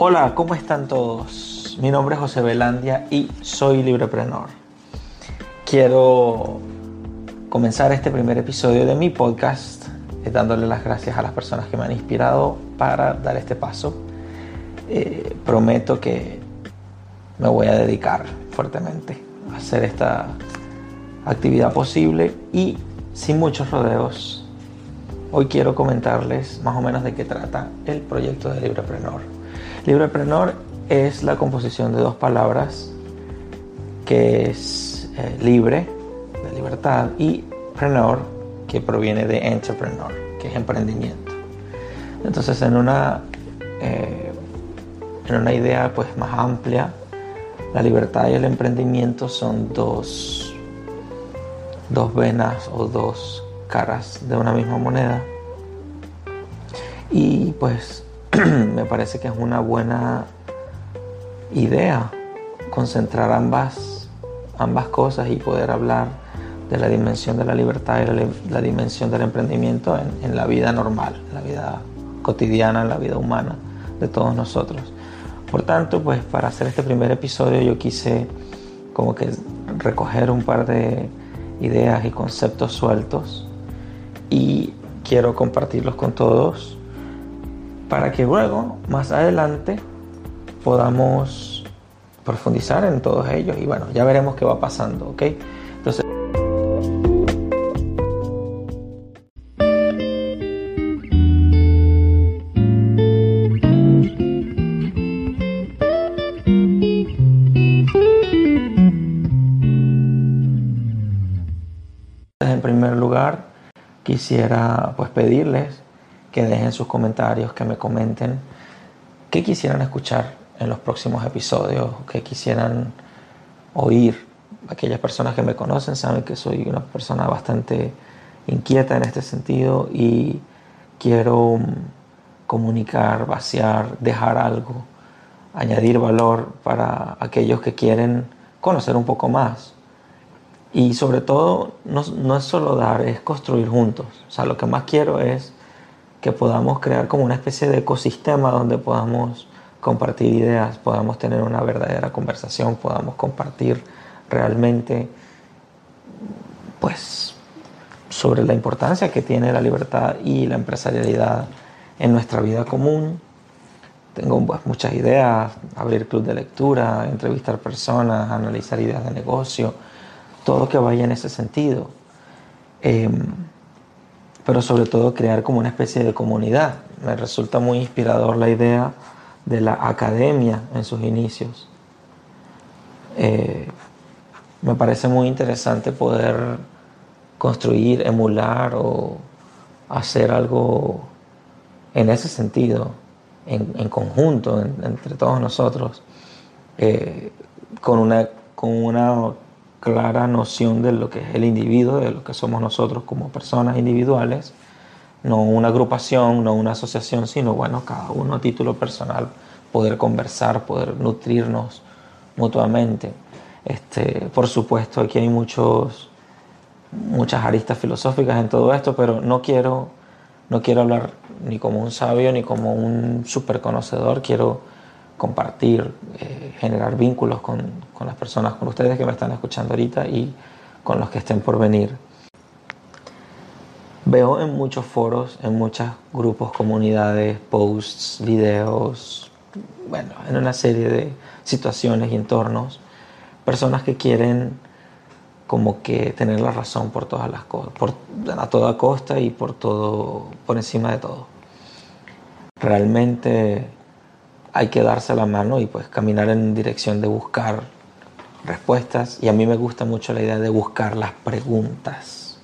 Hola, ¿cómo están todos? Mi nombre es José Belandia y soy libreprenor. Quiero comenzar este primer episodio de mi podcast eh, dándole las gracias a las personas que me han inspirado para dar este paso. Eh, prometo que me voy a dedicar fuertemente a hacer esta actividad posible y sin muchos rodeos. Hoy quiero comentarles más o menos de qué trata el proyecto de Libreprenor. Libreprenor es la composición de dos palabras que es eh, libre, de libertad, y preneur, que proviene de entrepreneur, que es emprendimiento. Entonces, en una, eh, en una idea pues, más amplia, la libertad y el emprendimiento son dos, dos venas o dos caras de una misma moneda. Y pues me parece que es una buena idea concentrar ambas, ambas cosas y poder hablar de la dimensión de la libertad y la, dimensión del emprendimiento en, en, la vida normal, en la vida cotidiana, en la vida humana de todos nosotros. Por tanto, pues para hacer este primer episodio yo quise como que recoger un par de ideas y conceptos sueltos y quiero compartirlos con todos para que luego, más adelante, podamos profundizar en todos ellos y bueno, ya veremos qué va pasando, ¿ok? Entonces... En primer lugar, quisiera pues pedirles que dejen sus comentarios, que me comenten qué quisieran escuchar en los próximos episodios, qué quisieran oír. Aquellas personas que me conocen saben que soy una persona bastante inquieta en este sentido y quiero comunicar, vaciar, dejar algo, añadir valor para aquellos que quieren conocer un poco más. Y sobre todo, no, no es solo dar, es construir juntos. O sea, lo que más quiero es que podamos crear como una especie de ecosistema donde podamos compartir ideas, podamos tener una verdadera conversación, podamos compartir realmente pues sobre la importancia que tiene la libertad y la empresarialidad en nuestra vida común. Tengo pues, muchas ideas, abrir club de lectura, entrevistar personas, analizar ideas de negocio, todo que vaya en ese sentido. Em, pero sobre todo crear como una especie de comunidad. Me resulta muy inspirador la idea de la academia en sus inicios. Eh, me parece muy interesante poder construir, emular o hacer algo en ese sentido, en, conjunto, entre todos nosotros, eh, con, una, con una clara noción de lo que es el individuo, de lo que somos nosotros como personas individuales, no una agrupación, no una asociación, sino bueno, cada uno a título personal, poder conversar, poder nutrirnos mutuamente. Este, por supuesto, aquí hay muchos, muchas aristas filosóficas en todo esto, pero no quiero, no quiero hablar ni como un sabio ni como un super conocedor, quiero compartir, eh, generar vínculos con, con, las personas, con ustedes que me están escuchando ahorita y con los que estén por venir. Veo en muchos foros, en muchos grupos, comunidades, posts, videos, bueno, en una serie de situaciones y entornos, personas que quieren como que tener la razón por todas las cosas, por, a toda costa y por todo, por encima de todo. Realmente hay que darse la mano y pues caminar en dirección de buscar respuestas y a mí me gusta mucho la idea de buscar las preguntas.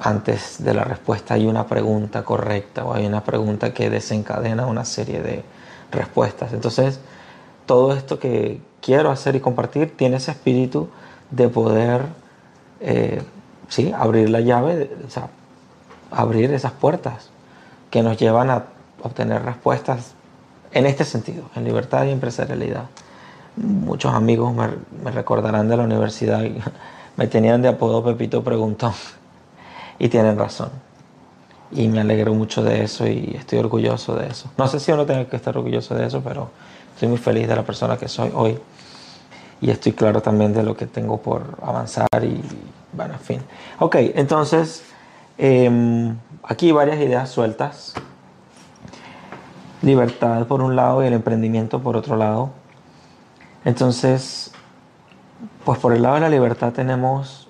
Antes de la respuesta hay una pregunta correcta o hay una pregunta que desencadena una serie de respuestas. Entonces, todo esto que quiero hacer y compartir tiene ese espíritu de poder, eh, sí, abrir la llave, o sea, abrir esas puertas que nos llevan a obtener respuestas en este sentido, en libertad y empresarialidad. Muchos amigos me, recordarán de la universidad, me tenían de apodo Pepito Preguntón y tienen razón. y me alegro mucho de eso y estoy orgulloso de eso. No sé si uno tenga que estar orgulloso de eso, pero estoy muy feliz de la persona que soy hoy y estoy claro también de lo que tengo por avanzar y bueno, en fin. Ok, entonces em, aquí varias ideas sueltas. Libertad por un lado y el emprendimiento por otro lado. Entonces, pues por el lado de la libertad tenemos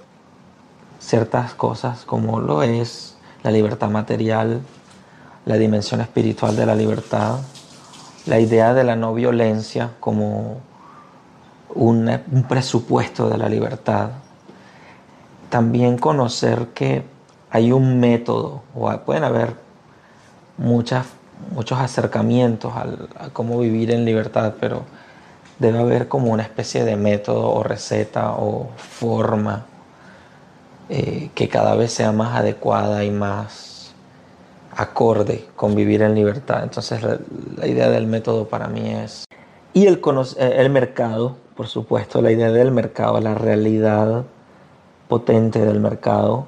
ciertas cosas como lo es la libertad material, la dimensión espiritual de la libertad, la idea de la no violencia como un, presupuesto de la libertad. También conocer que hay un método, o pueden haber muchas, muchos acercamientos a cómo vivir en libertad, pero debe haber como una especie de método o receta o forma eh, que cada vez sea más adecuada y más acorde con vivir en libertad. Entonces la, idea del método para mí es... Y el, eh, el mercado, por supuesto, la idea del mercado, la realidad potente del mercado,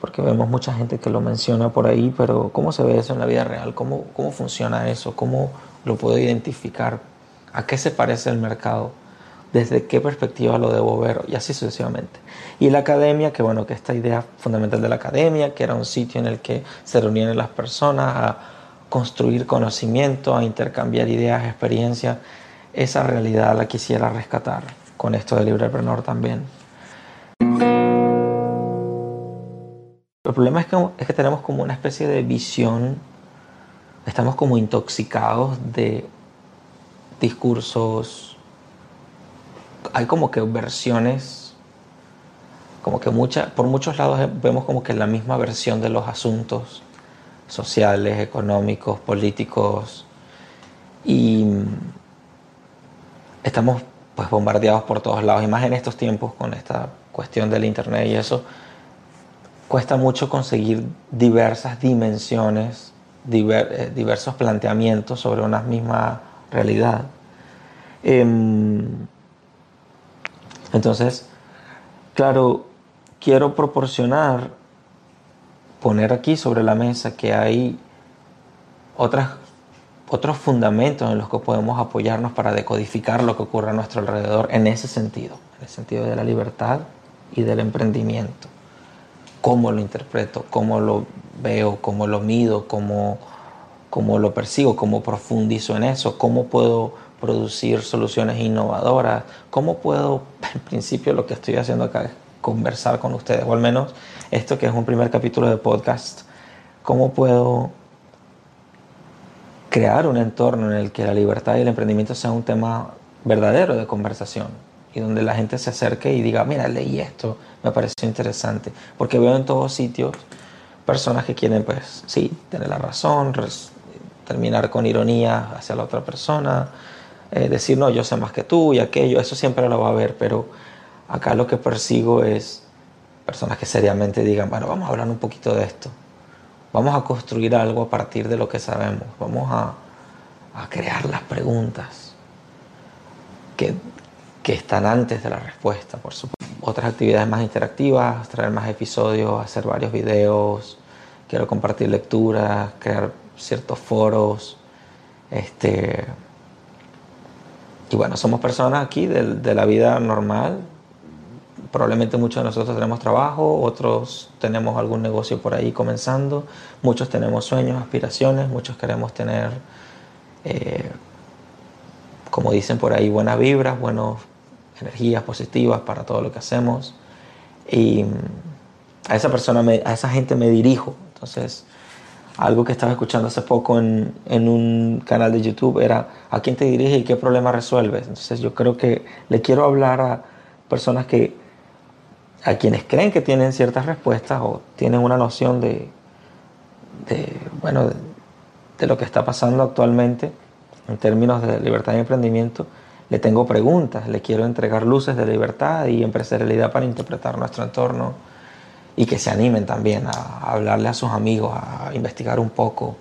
porque vemos mucha gente que lo menciona por ahí, pero ¿cómo se ve eso en la vida real? ¿Cómo, cómo funciona eso? ¿Cómo lo puedo identificar? ¿A qué se parece el mercado? desde qué perspectiva lo debo ver y así sucesivamente. Y la academia, que bueno, que esta idea fundamental de la academia, que era un sitio en el que se reunían las personas a construir conocimiento, a intercambiar ideas, experiencias, esa realidad la quisiera rescatar con esto de Librepreneur también. El problema es que, es que tenemos como una especie de visión, estamos como intoxicados de discursos, hay como que versiones, como que mucha, por muchos lados vemos como que la misma versión de los asuntos sociales, económicos, políticos, y estamos pues bombardeados por todos lados, y más en estos tiempos con esta cuestión del Internet y eso, cuesta mucho conseguir diversas dimensiones, eh, diversos planteamientos sobre una misma realidad. Em, entonces, claro, quiero proporcionar, poner aquí sobre la mesa que hay otras, otros fundamentos en los que podemos apoyarnos para decodificar lo que ocurre a nuestro alrededor en ese sentido, en el sentido de la libertad y del emprendimiento. Cómo lo interpreto, cómo lo veo, cómo lo mido, cómo, cómo lo persigo, cómo profundizo en eso, cómo puedo producir soluciones innovadoras. ¿Cómo puedo, en principio lo que estoy haciendo acá es conversar con ustedes, o al menos esto que es un primer capítulo de podcast, cómo puedo crear un entorno en el que la libertad y el emprendimiento sea un tema verdadero de conversación y donde la gente se acerque y diga, mira, leí esto, me pareció interesante, porque veo en todos sitios personas que quieren, pues, sí, tener la razón, terminar con ironía hacia la otra persona, eh, decir, no, yo sé más que tú y aquello, eso siempre lo va a haber, pero acá lo que persigo es personas que seriamente digan, bueno, vamos a hablar un poquito de esto, vamos a construir algo a partir de lo que sabemos, vamos a, a crear las preguntas que, que están antes de la respuesta, por supuesto. Otras actividades más interactivas, traer más episodios, hacer varios videos, quiero compartir lecturas, crear ciertos foros, este, y bueno, somos personas aquí de, la vida normal. Probablemente muchos de nosotros tenemos trabajo, otros tenemos algún negocio por ahí comenzando, muchos tenemos sueños, aspiraciones, muchos queremos tener, eh, como dicen por ahí, buenas vibras, buenas energías positivas para todo lo que hacemos. Y a esa persona, a esa gente me dirijo. Entonces, algo que estaba escuchando hace poco en, en, un canal de YouTube era a quién te diriges y qué problema resuelves. Entonces yo creo que le quiero hablar a personas que, a quienes creen que tienen ciertas respuestas o tienen una noción de, de bueno, de, lo que está pasando actualmente en términos de libertad y emprendimiento. Le tengo preguntas, le quiero entregar luces de libertad y empresarialidad para interpretar nuestro entorno y que se animen también a, hablarle a sus amigos, a investigar un poco.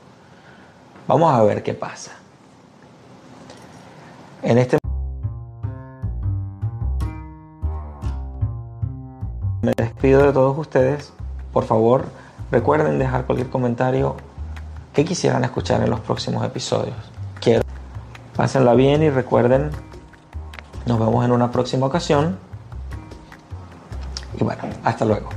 Vamos a ver qué pasa. En este me despido de todos ustedes. Por favor, Recuerden dejar cualquier comentario que quisieran escuchar en los próximos episodios. Quiero. Pásenla bien y recuerden, nos vemos en una próxima ocasión. Y bueno, hasta luego.